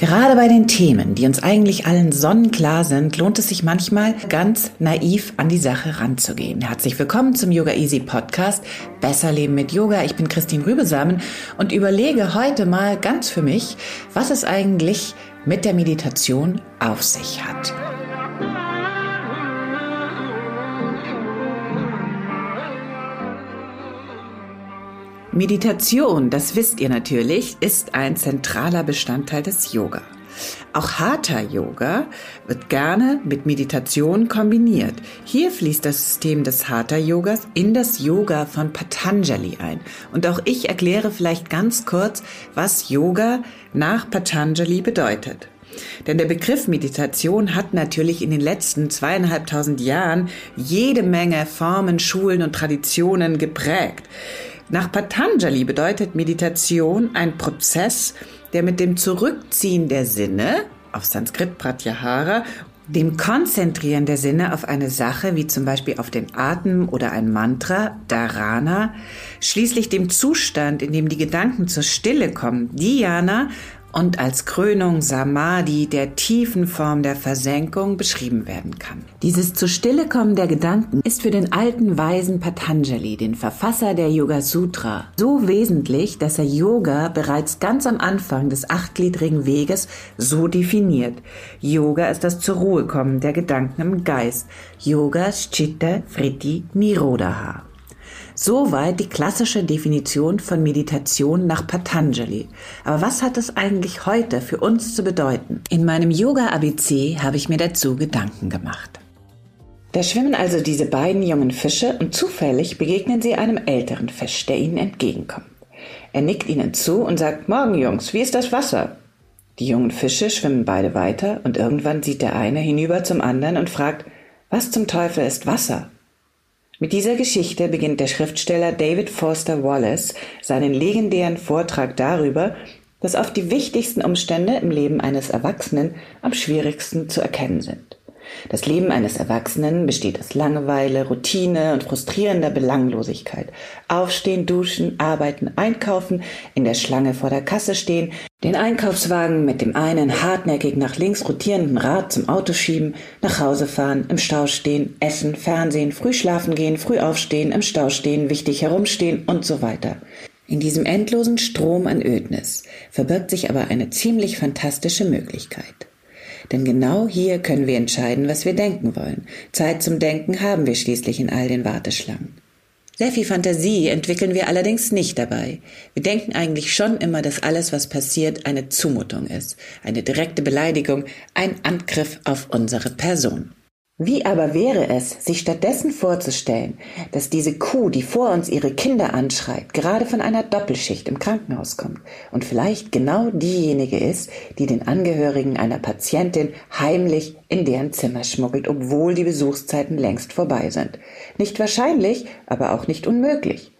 Gerade bei den Themen, die uns eigentlich allen sonnenklar sind, lohnt es sich manchmal ganz naiv an die Sache ranzugehen. Herzlich willkommen zum Yoga Easy Podcast Besser Leben mit Yoga. Ich bin Christine Rübesamen und überlege heute mal ganz für mich, was es eigentlich mit der Meditation auf sich hat. Meditation, das wisst ihr natürlich, ist ein zentraler Bestandteil des Yoga. Auch Hatha Yoga wird gerne mit Meditation kombiniert. Hier fließt das System des Hatha Yogas in das Yoga von Patanjali ein. Und auch ich erkläre vielleicht ganz kurz, was Yoga nach Patanjali bedeutet. Denn der Begriff Meditation hat natürlich in den letzten zweieinhalbtausend Jahren jede Menge Formen, Schulen und Traditionen geprägt. Nach Patanjali bedeutet Meditation ein Prozess, der mit dem Zurückziehen der Sinne, auf Sanskrit Pratyahara, dem Konzentrieren der Sinne auf eine Sache, wie zum Beispiel auf den Atem oder ein Mantra, Dharana, schließlich dem Zustand, in dem die Gedanken zur Stille kommen, Dhyana, und als Krönung Samadhi der tiefen Form der Versenkung beschrieben werden kann. Dieses zu Stille kommen der Gedanken ist für den alten weisen Patanjali, den Verfasser der Yoga Sutra, so wesentlich, dass er Yoga bereits ganz am Anfang des achtgliedrigen Weges so definiert. Yoga ist das zur Ruhe kommen der Gedanken im Geist. Yoga Chitta Fritti Nirodha. Soweit die klassische Definition von Meditation nach Patanjali. Aber was hat es eigentlich heute für uns zu bedeuten? In meinem Yoga ABC habe ich mir dazu Gedanken gemacht. Da schwimmen also diese beiden jungen Fische und zufällig begegnen sie einem älteren Fisch, der ihnen entgegenkommt. Er nickt ihnen zu und sagt, Morgen Jungs, wie ist das Wasser? Die jungen Fische schwimmen beide weiter und irgendwann sieht der eine hinüber zum anderen und fragt, was zum Teufel ist Wasser? Mit dieser Geschichte beginnt der Schriftsteller David Foster Wallace seinen legendären Vortrag darüber, dass oft die wichtigsten Umstände im Leben eines Erwachsenen am schwierigsten zu erkennen sind. Das Leben eines Erwachsenen besteht aus Langeweile, Routine und frustrierender Belanglosigkeit. Aufstehen, duschen, arbeiten, einkaufen, in der Schlange vor der Kasse stehen, den Einkaufswagen mit dem einen hartnäckig nach links rotierenden Rad zum Auto schieben, nach Hause fahren, im Stau stehen, essen, Fernsehen, früh schlafen gehen, früh aufstehen, im Stau stehen, wichtig herumstehen und so weiter. In diesem endlosen Strom an Ödnis verbirgt sich aber eine ziemlich fantastische Möglichkeit. Denn genau hier können wir entscheiden, was wir denken wollen. Zeit zum Denken haben wir schließlich in all den Warteschlangen. Sehr viel Fantasie entwickeln wir allerdings nicht dabei. Wir denken eigentlich schon immer, dass alles, was passiert, eine Zumutung ist, eine direkte Beleidigung, ein Angriff auf unsere Person. Wie aber wäre es, sich stattdessen vorzustellen, dass diese Kuh, die vor uns ihre Kinder anschreit, gerade von einer Doppelschicht im Krankenhaus kommt und vielleicht genau diejenige ist, die den Angehörigen einer Patientin heimlich in deren Zimmer schmuggelt, obwohl die Besuchszeiten längst vorbei sind. Nicht wahrscheinlich, aber auch nicht unmöglich.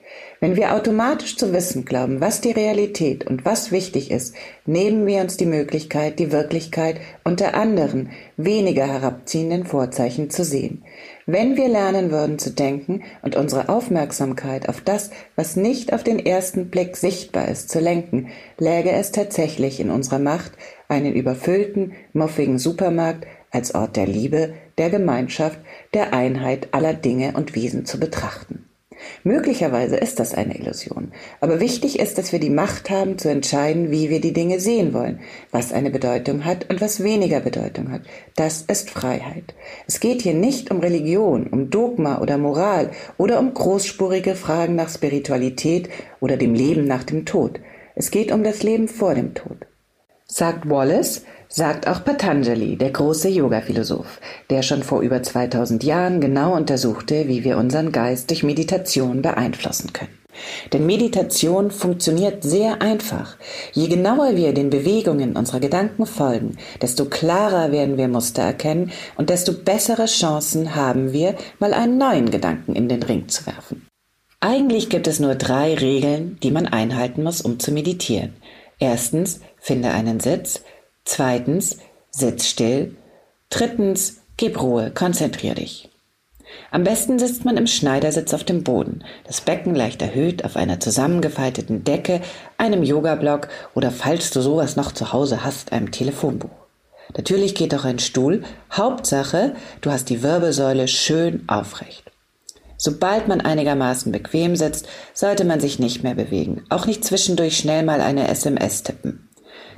Wenn wir automatisch zu wissen glauben, was die Realität und was wichtig ist, nehmen wir uns die Möglichkeit, die Wirklichkeit unter anderen, weniger herabziehenden Vorzeichen zu sehen. Wenn wir lernen würden zu denken und unsere Aufmerksamkeit auf das, was nicht auf den ersten Blick sichtbar ist, zu lenken, läge es tatsächlich in unserer Macht, einen überfüllten, muffigen Supermarkt als Ort der Liebe, der Gemeinschaft, der Einheit aller Dinge und Wesen zu betrachten. Möglicherweise ist das eine Illusion, aber wichtig ist, dass wir die Macht haben zu entscheiden, wie wir die Dinge sehen wollen, was eine Bedeutung hat und was weniger Bedeutung hat. Das ist Freiheit. Es geht hier nicht um Religion, um Dogma oder Moral oder um großspurige Fragen nach Spiritualität oder dem Leben nach dem Tod. Es geht um das Leben vor dem Tod. Sagt Wallace, sagt auch Patanjali, der große Yoga-Philosoph, der schon vor über 2000 Jahren genau untersuchte, wie wir unseren Geist durch Meditation beeinflussen können. Denn Meditation funktioniert sehr einfach. Je genauer wir den Bewegungen unserer Gedanken folgen, desto klarer werden wir Muster erkennen und desto bessere Chancen haben wir, mal einen neuen Gedanken in den Ring zu werfen. Eigentlich gibt es nur drei Regeln, die man einhalten muss, um zu meditieren. Erstens, finde einen Sitz. Zweitens, sitz still. Drittens, gib Ruhe, konzentrier dich. Am besten sitzt man im Schneidersitz auf dem Boden, das Becken leicht erhöht auf einer zusammengefalteten Decke, einem Yogablock oder falls du sowas noch zu Hause hast, einem Telefonbuch. Natürlich geht auch ein Stuhl. Hauptsache, du hast die Wirbelsäule schön aufrecht. Sobald man einigermaßen bequem sitzt, sollte man sich nicht mehr bewegen, auch nicht zwischendurch schnell mal eine SMS tippen.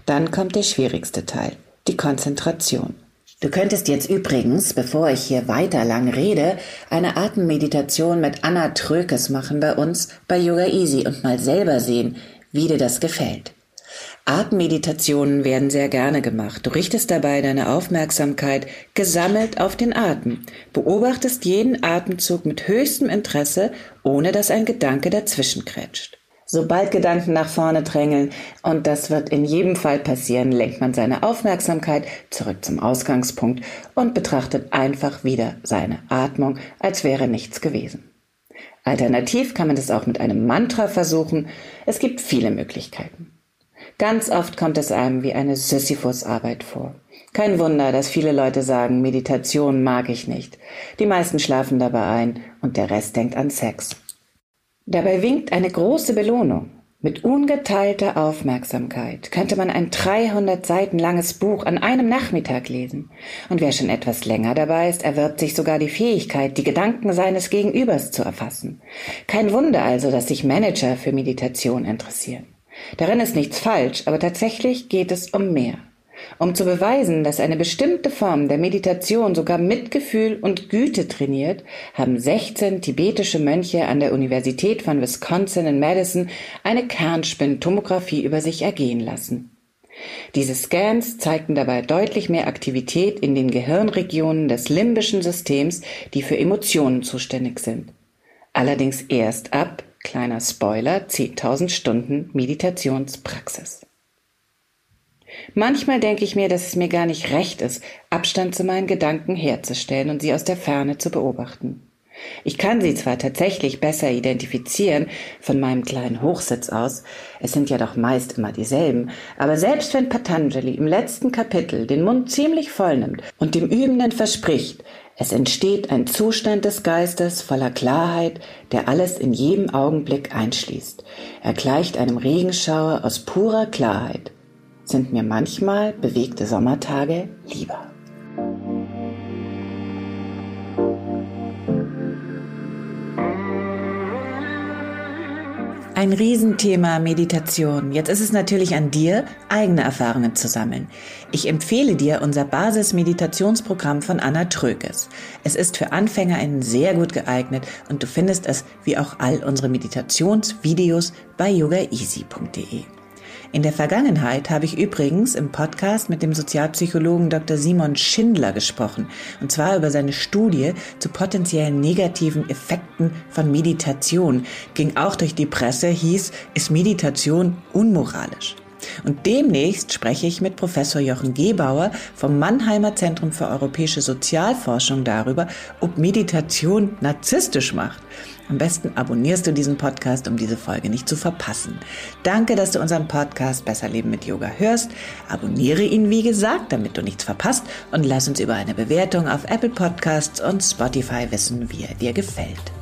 Dann kommt der schwierigste Teil, die Konzentration. Du könntest jetzt übrigens, bevor ich hier weiter lang rede, eine Atemmeditation mit Anna Trökes machen bei uns bei Yoga Easy und mal selber sehen, wie dir das gefällt. Atemmeditationen werden sehr gerne gemacht. Du richtest dabei deine Aufmerksamkeit gesammelt auf den Atem, beobachtest jeden Atemzug mit höchstem Interesse, ohne dass ein Gedanke dazwischen kretscht. Sobald Gedanken nach vorne drängeln, und das wird in jedem Fall passieren, lenkt man seine Aufmerksamkeit zurück zum Ausgangspunkt und betrachtet einfach wieder seine Atmung, als wäre nichts gewesen. Alternativ kann man das auch mit einem Mantra versuchen. Es gibt viele Möglichkeiten. Ganz oft kommt es einem wie eine Sisyphus-Arbeit vor. Kein Wunder, dass viele Leute sagen, Meditation mag ich nicht. Die meisten schlafen dabei ein und der Rest denkt an Sex. Dabei winkt eine große Belohnung. Mit ungeteilter Aufmerksamkeit könnte man ein 300 Seiten langes Buch an einem Nachmittag lesen. Und wer schon etwas länger dabei ist, erwirbt sich sogar die Fähigkeit, die Gedanken seines Gegenübers zu erfassen. Kein Wunder also, dass sich Manager für Meditation interessieren. Darin ist nichts falsch, aber tatsächlich geht es um mehr. Um zu beweisen, dass eine bestimmte Form der Meditation sogar Mitgefühl und Güte trainiert, haben 16 tibetische Mönche an der Universität von Wisconsin in Madison eine Kernspintomographie über sich ergehen lassen. Diese Scans zeigten dabei deutlich mehr Aktivität in den Gehirnregionen des limbischen Systems, die für Emotionen zuständig sind. Allerdings erst ab, kleiner Spoiler, 10.000 Stunden Meditationspraxis. Manchmal denke ich mir, dass es mir gar nicht recht ist, Abstand zu meinen Gedanken herzustellen und sie aus der Ferne zu beobachten. Ich kann sie zwar tatsächlich besser identifizieren von meinem kleinen Hochsitz aus, es sind ja doch meist immer dieselben, aber selbst wenn Patanjali im letzten Kapitel den Mund ziemlich voll nimmt und dem Übenden verspricht, es entsteht ein Zustand des Geistes voller Klarheit, der alles in jedem Augenblick einschließt. Er gleicht einem Regenschauer aus purer Klarheit sind mir manchmal bewegte Sommertage lieber. Ein Riesenthema Meditation. Jetzt ist es natürlich an dir, eigene Erfahrungen zu sammeln. Ich empfehle dir unser Basis-Meditationsprogramm von Anna Trökes. Es ist für Anfängerinnen sehr gut geeignet und du findest es wie auch all unsere Meditationsvideos bei yogaeasy.de. In der Vergangenheit habe ich übrigens im Podcast mit dem Sozialpsychologen Dr. Simon Schindler gesprochen, und zwar über seine Studie zu potenziellen negativen Effekten von Meditation. Ging auch durch die Presse, hieß, ist Meditation unmoralisch. Und demnächst spreche ich mit Professor Jochen Gebauer vom Mannheimer Zentrum für europäische Sozialforschung darüber, ob Meditation narzisstisch macht. Am besten abonnierst du diesen Podcast, um diese Folge nicht zu verpassen. Danke, dass du unseren Podcast Besser Leben mit Yoga hörst. Abonniere ihn, wie gesagt, damit du nichts verpasst und lass uns über eine Bewertung auf Apple Podcasts und Spotify wissen, wie er dir gefällt.